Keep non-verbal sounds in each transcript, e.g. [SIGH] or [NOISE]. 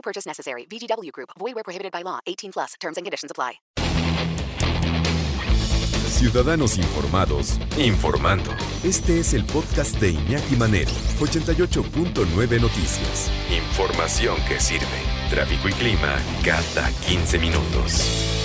No purchase necessary. VGW Group. Void where prohibited by law. 18 plus. Terms and conditions apply. Ciudadanos informados, informando. Este es el podcast de Iñaki Manero, 88.9 Noticias. Información que sirve. Tráfico y clima cada 15 minutos.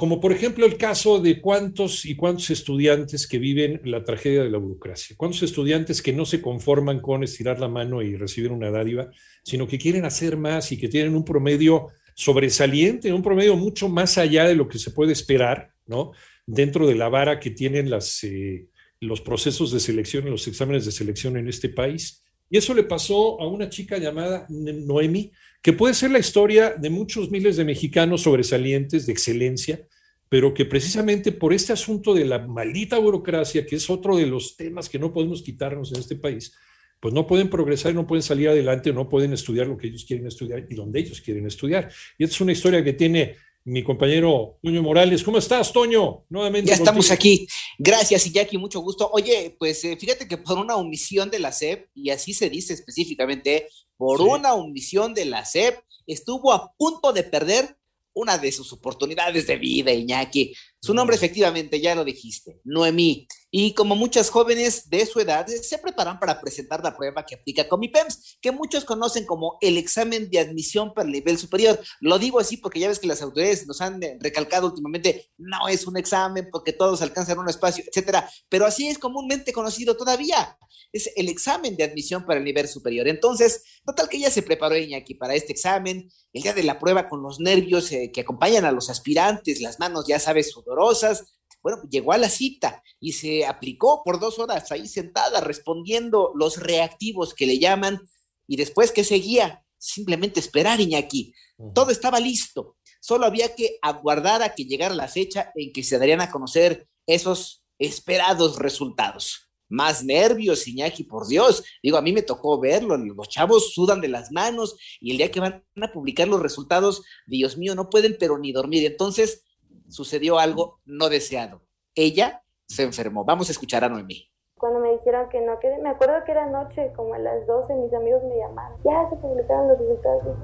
Como por ejemplo el caso de cuántos y cuántos estudiantes que viven la tragedia de la burocracia. Cuántos estudiantes que no se conforman con estirar la mano y recibir una dádiva, sino que quieren hacer más y que tienen un promedio sobresaliente, un promedio mucho más allá de lo que se puede esperar, ¿no? Dentro de la vara que tienen eh, los procesos de selección los exámenes de selección en este país. Y eso le pasó a una chica llamada Noemi, que puede ser la historia de muchos miles de mexicanos sobresalientes, de excelencia, pero que precisamente por este asunto de la maldita burocracia, que es otro de los temas que no podemos quitarnos en este país, pues no pueden progresar, no pueden salir adelante, no pueden estudiar lo que ellos quieren estudiar y donde ellos quieren estudiar. Y es una historia que tiene mi compañero Toño Morales. ¿Cómo estás, Toño? Nuevamente. Ya estamos aquí. Gracias, Iñaki, mucho gusto. Oye, pues eh, fíjate que por una omisión de la SEP, y así se dice específicamente, por una omisión de la SEP, estuvo a punto de perder una de sus oportunidades de vida, Iñaki. Su nombre efectivamente, ya lo dijiste, Noemí. Y como muchas jóvenes de su edad, se preparan para presentar la prueba que aplica Comipems, que muchos conocen como el examen de admisión para el nivel superior. Lo digo así porque ya ves que las autoridades nos han recalcado últimamente, no es un examen porque todos alcanzan un espacio, etcétera. Pero así es comúnmente conocido todavía. Es el examen de admisión para el nivel superior. Entonces, total que ya se preparó Iñaki para este examen, el día de la prueba con los nervios eh, que acompañan a los aspirantes, las manos, ya sabes, sudorosas, bueno, llegó a la cita y se aplicó por dos horas ahí sentada respondiendo los reactivos que le llaman y después que seguía, simplemente esperar Iñaki. Todo estaba listo, solo había que aguardar a que llegara la fecha en que se darían a conocer esos esperados resultados. Más nervios, Iñaki, por Dios. Digo, a mí me tocó verlo, los chavos sudan de las manos y el día que van a publicar los resultados, Dios mío, no pueden pero ni dormir. Entonces, sucedió algo no deseado. Ella se enfermó. Vamos a escuchar a Noemí. Cuando me dijeron que no quedé, me acuerdo que era noche, como a las 12, mis amigos me llamaron. Ya se publicaron los resultados.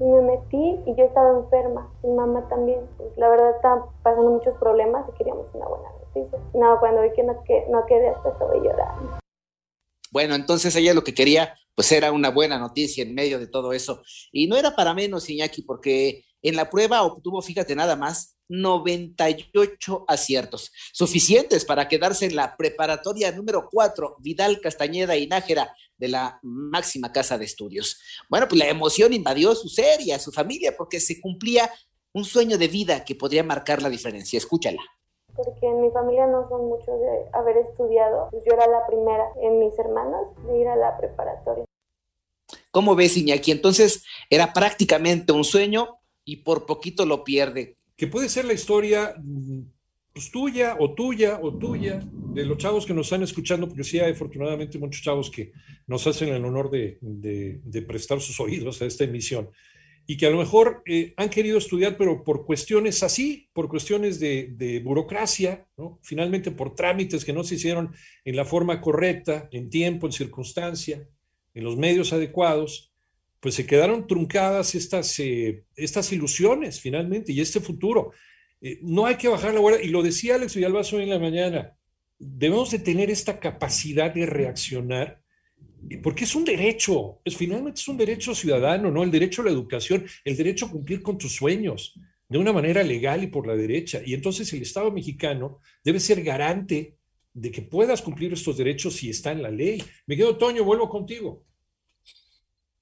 Y, me metí y yo estaba enferma, mi mamá también. Pues, la verdad estaban pasando muchos problemas y queríamos una buena noticia. No, cuando vi que no, que, no quedé, hasta estaba llorando. Bueno, entonces ella lo que quería, pues era una buena noticia en medio de todo eso. Y no era para menos, Iñaki, porque en la prueba obtuvo, fíjate nada más, 98 aciertos, suficientes para quedarse en la preparatoria número 4, Vidal Castañeda y Nájera, de la máxima casa de estudios. Bueno, pues la emoción invadió su ser y a su familia porque se cumplía un sueño de vida que podría marcar la diferencia. Escúchala. Porque en mi familia no son muchos de haber estudiado, pues yo era la primera en mis hermanos de ir a la preparatoria. ¿Cómo ves, Iñaki? Entonces era prácticamente un sueño y por poquito lo pierde. Que puede ser la historia mm, pues, tuya o tuya o tuya, de los chavos que nos están escuchando, porque sí hay afortunadamente muchos chavos que nos hacen el honor de, prestar sus oídos a esta emisión y que a lo mejor eh, han querido estudiar, pero por cuestiones así, por cuestiones de, burocracia, finalmente por trámites que no se hicieron en la forma correcta, en tiempo, en circunstancia, en los medios adecuados, pues se quedaron truncadas estas, eh, estas ilusiones finalmente y este futuro. Eh, no hay que bajar la guardia, y lo decía Alex Villalbazo hoy en la mañana, debemos de tener esta capacidad de reaccionar, porque es un derecho, es, finalmente es un derecho ciudadano, ¿no? El derecho a la educación, el derecho a cumplir con tus sueños de una manera legal y por la derecha. Y entonces el Estado mexicano debe ser garante de que puedas cumplir estos derechos si está en la ley. Miguel Otoño, vuelvo contigo.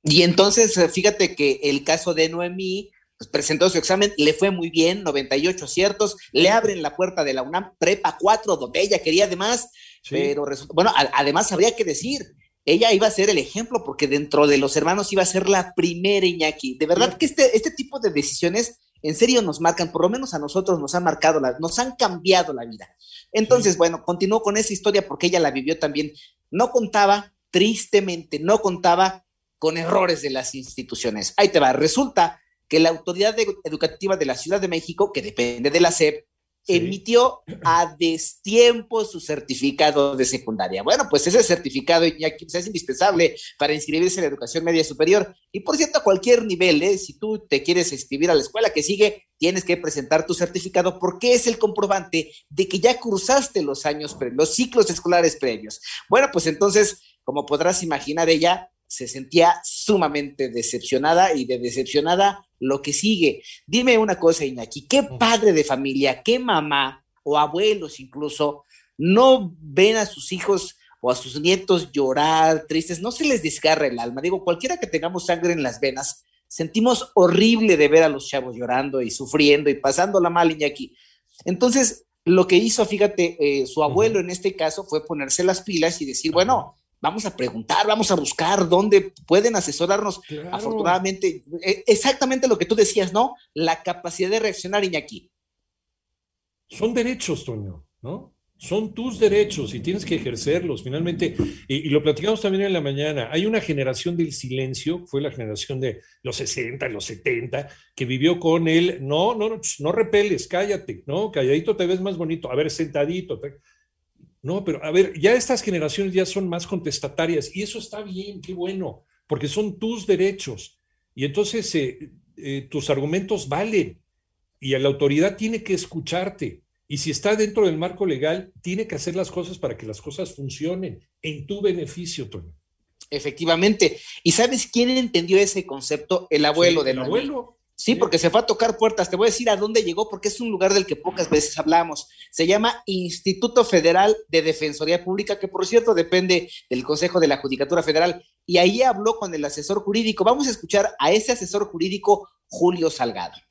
Y entonces, eh, fíjate que el caso de Noemí, pues presentó su examen, le fue muy bien, 98 aciertos, le abren la puerta de la UNAM Prepa 4, donde ella quería además, pero bueno, además habría que decir, ella iba a ser el ejemplo porque dentro de los hermanos iba a ser la primera Iñaki. De verdad que este, este tipo de decisiones en serio nos marcan, por lo menos a nosotros nos han marcado, la, nos han cambiado la vida. Entonces, bueno, continuó con esa historia porque ella la vivió también. No contaba, tristemente, no contaba con errores de las instituciones. Ahí te va. Resulta que la autoridad educativa de la Ciudad de México, que depende de la SEP, emitió a destiempo su certificado de secundaria. Bueno, pues ese certificado ya pues, es indispensable para inscribirse en la educación media superior. Y por cierto, a cualquier nivel, ¿eh? si tú te quieres inscribir a la escuela que sigue, tienes que presentar tu certificado porque es el comprobante de que ya cursaste los años, los ciclos escolares previos. Bueno, pues entonces, como podrás imaginar, ella se sentía sumamente decepcionada y de decepcionada lo que sigue. Dime una cosa, Iñaki, ¿qué padre de familia, qué mamá o abuelos incluso no ven a sus hijos o a sus nietos llorar, tristes? No se les desgarra el alma. Digo, cualquiera que tengamos sangre en las venas, sentimos horrible de ver a los chavos llorando y sufriendo y pasándola mal, Iñaki. Entonces, lo que hizo, fíjate, eh, su abuelo en este caso fue ponerse las pilas y decir, bueno, vamos a preguntar, vamos a buscar dónde pueden asesorarnos. Afortunadamente, e, exactamente lo que tú decías, ¿no? La capacidad de reaccionar, Iñaki. Son derechos, Toño, ¿no? Son tus derechos y tienes que ejercerlos finalmente. Y, lo platicamos también en la mañana. Hay una generación del silencio, fue la generación de los 60, los 70, que vivió con él. No, no, no repeles, cállate, ¿no? Calladito te ves más bonito. A ver, sentadito. No, pero a ver, ya estas generaciones ya son más contestatarias y eso está bien, qué bueno, porque son tus derechos. Y entonces eh, eh, tus argumentos valen y la autoridad tiene que escucharte. Y si está dentro del marco legal, tiene que hacer las cosas para que las cosas funcionen en tu beneficio, Toño. Efectivamente. ¿Y sabes quién entendió ese concepto? El abuelo de del abuelo. Sí, porque se fue a tocar puertas. Te voy a decir a dónde llegó, porque es un lugar del que pocas veces hablamos. Se llama Instituto Federal de Defensoría Pública, que por cierto depende del Consejo de la Judicatura Federal. Y ahí habló con el asesor jurídico. Vamos a escuchar a ese asesor jurídico, Julio Salgado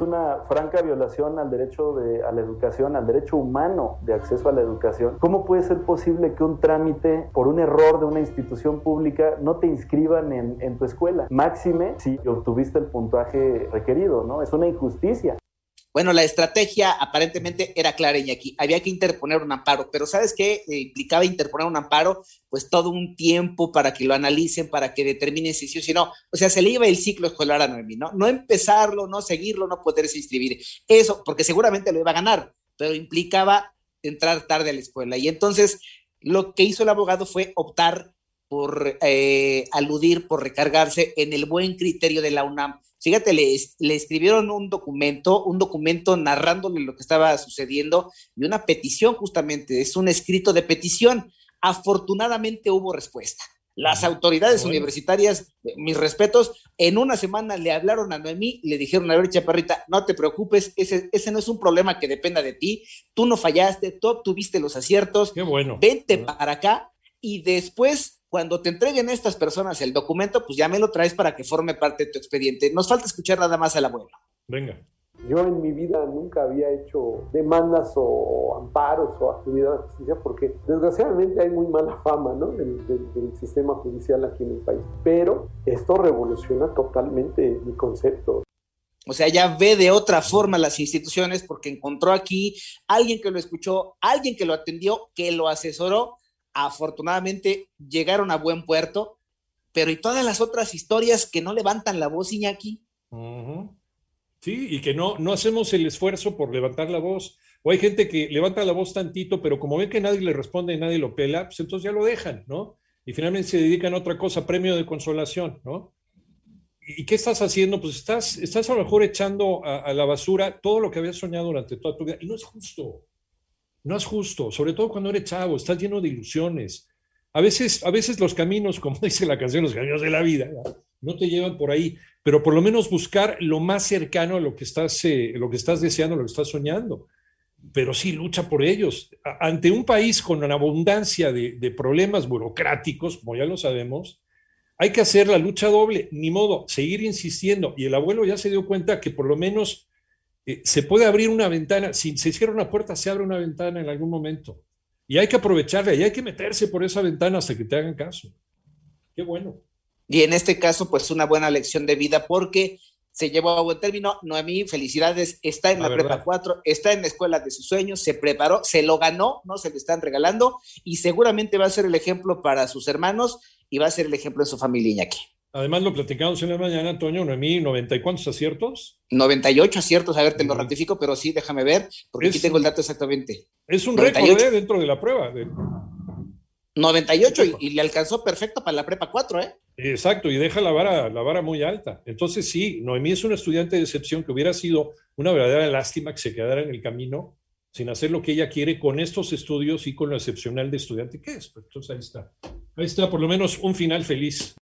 una franca violación al derecho de, a la educación, al derecho humano de acceso a la educación. ¿Cómo puede ser posible que un trámite por un error de una institución pública no te inscriban en, en tu escuela? Máxime si obtuviste el puntaje requerido, ¿no? Es una injusticia. Bueno, la estrategia aparentemente era clara, aquí Había que interponer un amparo, pero ¿sabes qué eh, implicaba interponer un amparo? Pues todo un tiempo para que lo analicen, para que determinen si sí o si no. O sea, se le iba el ciclo escolar a Noemí, ¿no? No empezarlo, no seguirlo, no poderse inscribir. Eso, porque seguramente lo iba a ganar, pero implicaba entrar tarde a la escuela. Y entonces lo que hizo el abogado fue optar por eh, aludir, por recargarse en el buen criterio de la UNAM Fíjate, le, le, escribieron un documento, un documento narrándole lo que estaba sucediendo y una petición justamente, es un escrito de petición. Afortunadamente hubo respuesta. Las autoridades universitarias, mis respetos, en una semana le hablaron a Noemí y le dijeron, a ver, chaparrita, no te preocupes, ese, ese no es un problema que dependa de ti, tú no fallaste, tú obtuviste los aciertos, Qué bueno. vente para acá y después cuando te entreguen estas personas el documento, pues ya me lo traes para que forme parte de tu expediente. Nos falta escuchar nada más al abuelo. Venga. Yo en mi vida nunca había hecho demandas o amparos o acudido a la justicia porque desgraciadamente hay muy mala fama ¿no? del, del, sistema judicial aquí en el país. Pero esto revoluciona totalmente mi concepto. O sea, ya ve de otra forma las instituciones porque encontró aquí alguien que lo escuchó, alguien que lo atendió, que lo asesoró afortunadamente llegaron a buen puerto, pero ¿y todas las otras historias que no levantan la voz, Iñaki? Sí, y que no, no hacemos el esfuerzo por levantar la voz. O hay gente que levanta la voz tantito, pero como ven que nadie le responde y nadie lo pela, pues entonces ya lo dejan, ¿no? Y finalmente se dedican a otra cosa, premio de consolación, ¿no? ¿Y qué estás haciendo? Pues estás, estás a lo mejor echando a, a la basura todo lo que habías soñado durante toda tu vida. Y no es justo. No es justo, sobre todo cuando eres chavo, estás lleno de ilusiones. A veces, a veces los caminos, [LAUGHS] como dice la canción, los caminos de la vida, no te llevan por ahí, pero por lo menos buscar lo más cercano a lo que estás, eh, lo que estás deseando, lo que estás soñando. Pero sí, lucha por ellos. ante un país con una abundancia de, de problemas burocráticos, como ya lo sabemos, hay que hacer la lucha doble, ni modo, seguir insistiendo. Y el abuelo ya se dio cuenta que por lo menos eh, se puede abrir una ventana, si se cierra una puerta, se abre una ventana en algún momento. Y hay que aprovecharla y hay que meterse por esa ventana hasta que te hagan caso. qué bueno. Y en este caso, pues una buena lección de vida porque se llevó a buen término. Noemí, felicidades, está en la, prepa 4, está en la escuela de sus sueños, se preparó, se lo ganó, ¿no? Se le están regalando y seguramente va a ser el ejemplo para sus hermanos y va a ser el ejemplo de su familia Iñaki. Además, lo platicamos en la mañana, Antonio, Noemí, ¿90 y cuántos aciertos? 98 aciertos, a ver, te lo ratifico, pero sí, déjame ver, porque aquí tengo el dato exactamente. Es un récord ¿eh? dentro de la prueba. 98 y, le alcanzó perfecto para la prepa 4, ¿eh? Exacto, y deja la vara, la vara muy alta. Entonces, sí, Noemí es una estudiante de excepción que hubiera sido una verdadera lástima que se quedara en el camino sin hacer lo que ella quiere con estos estudios y con lo excepcional de estudiante que es. Pues, entonces, ahí está. Ahí está, por lo menos un final feliz.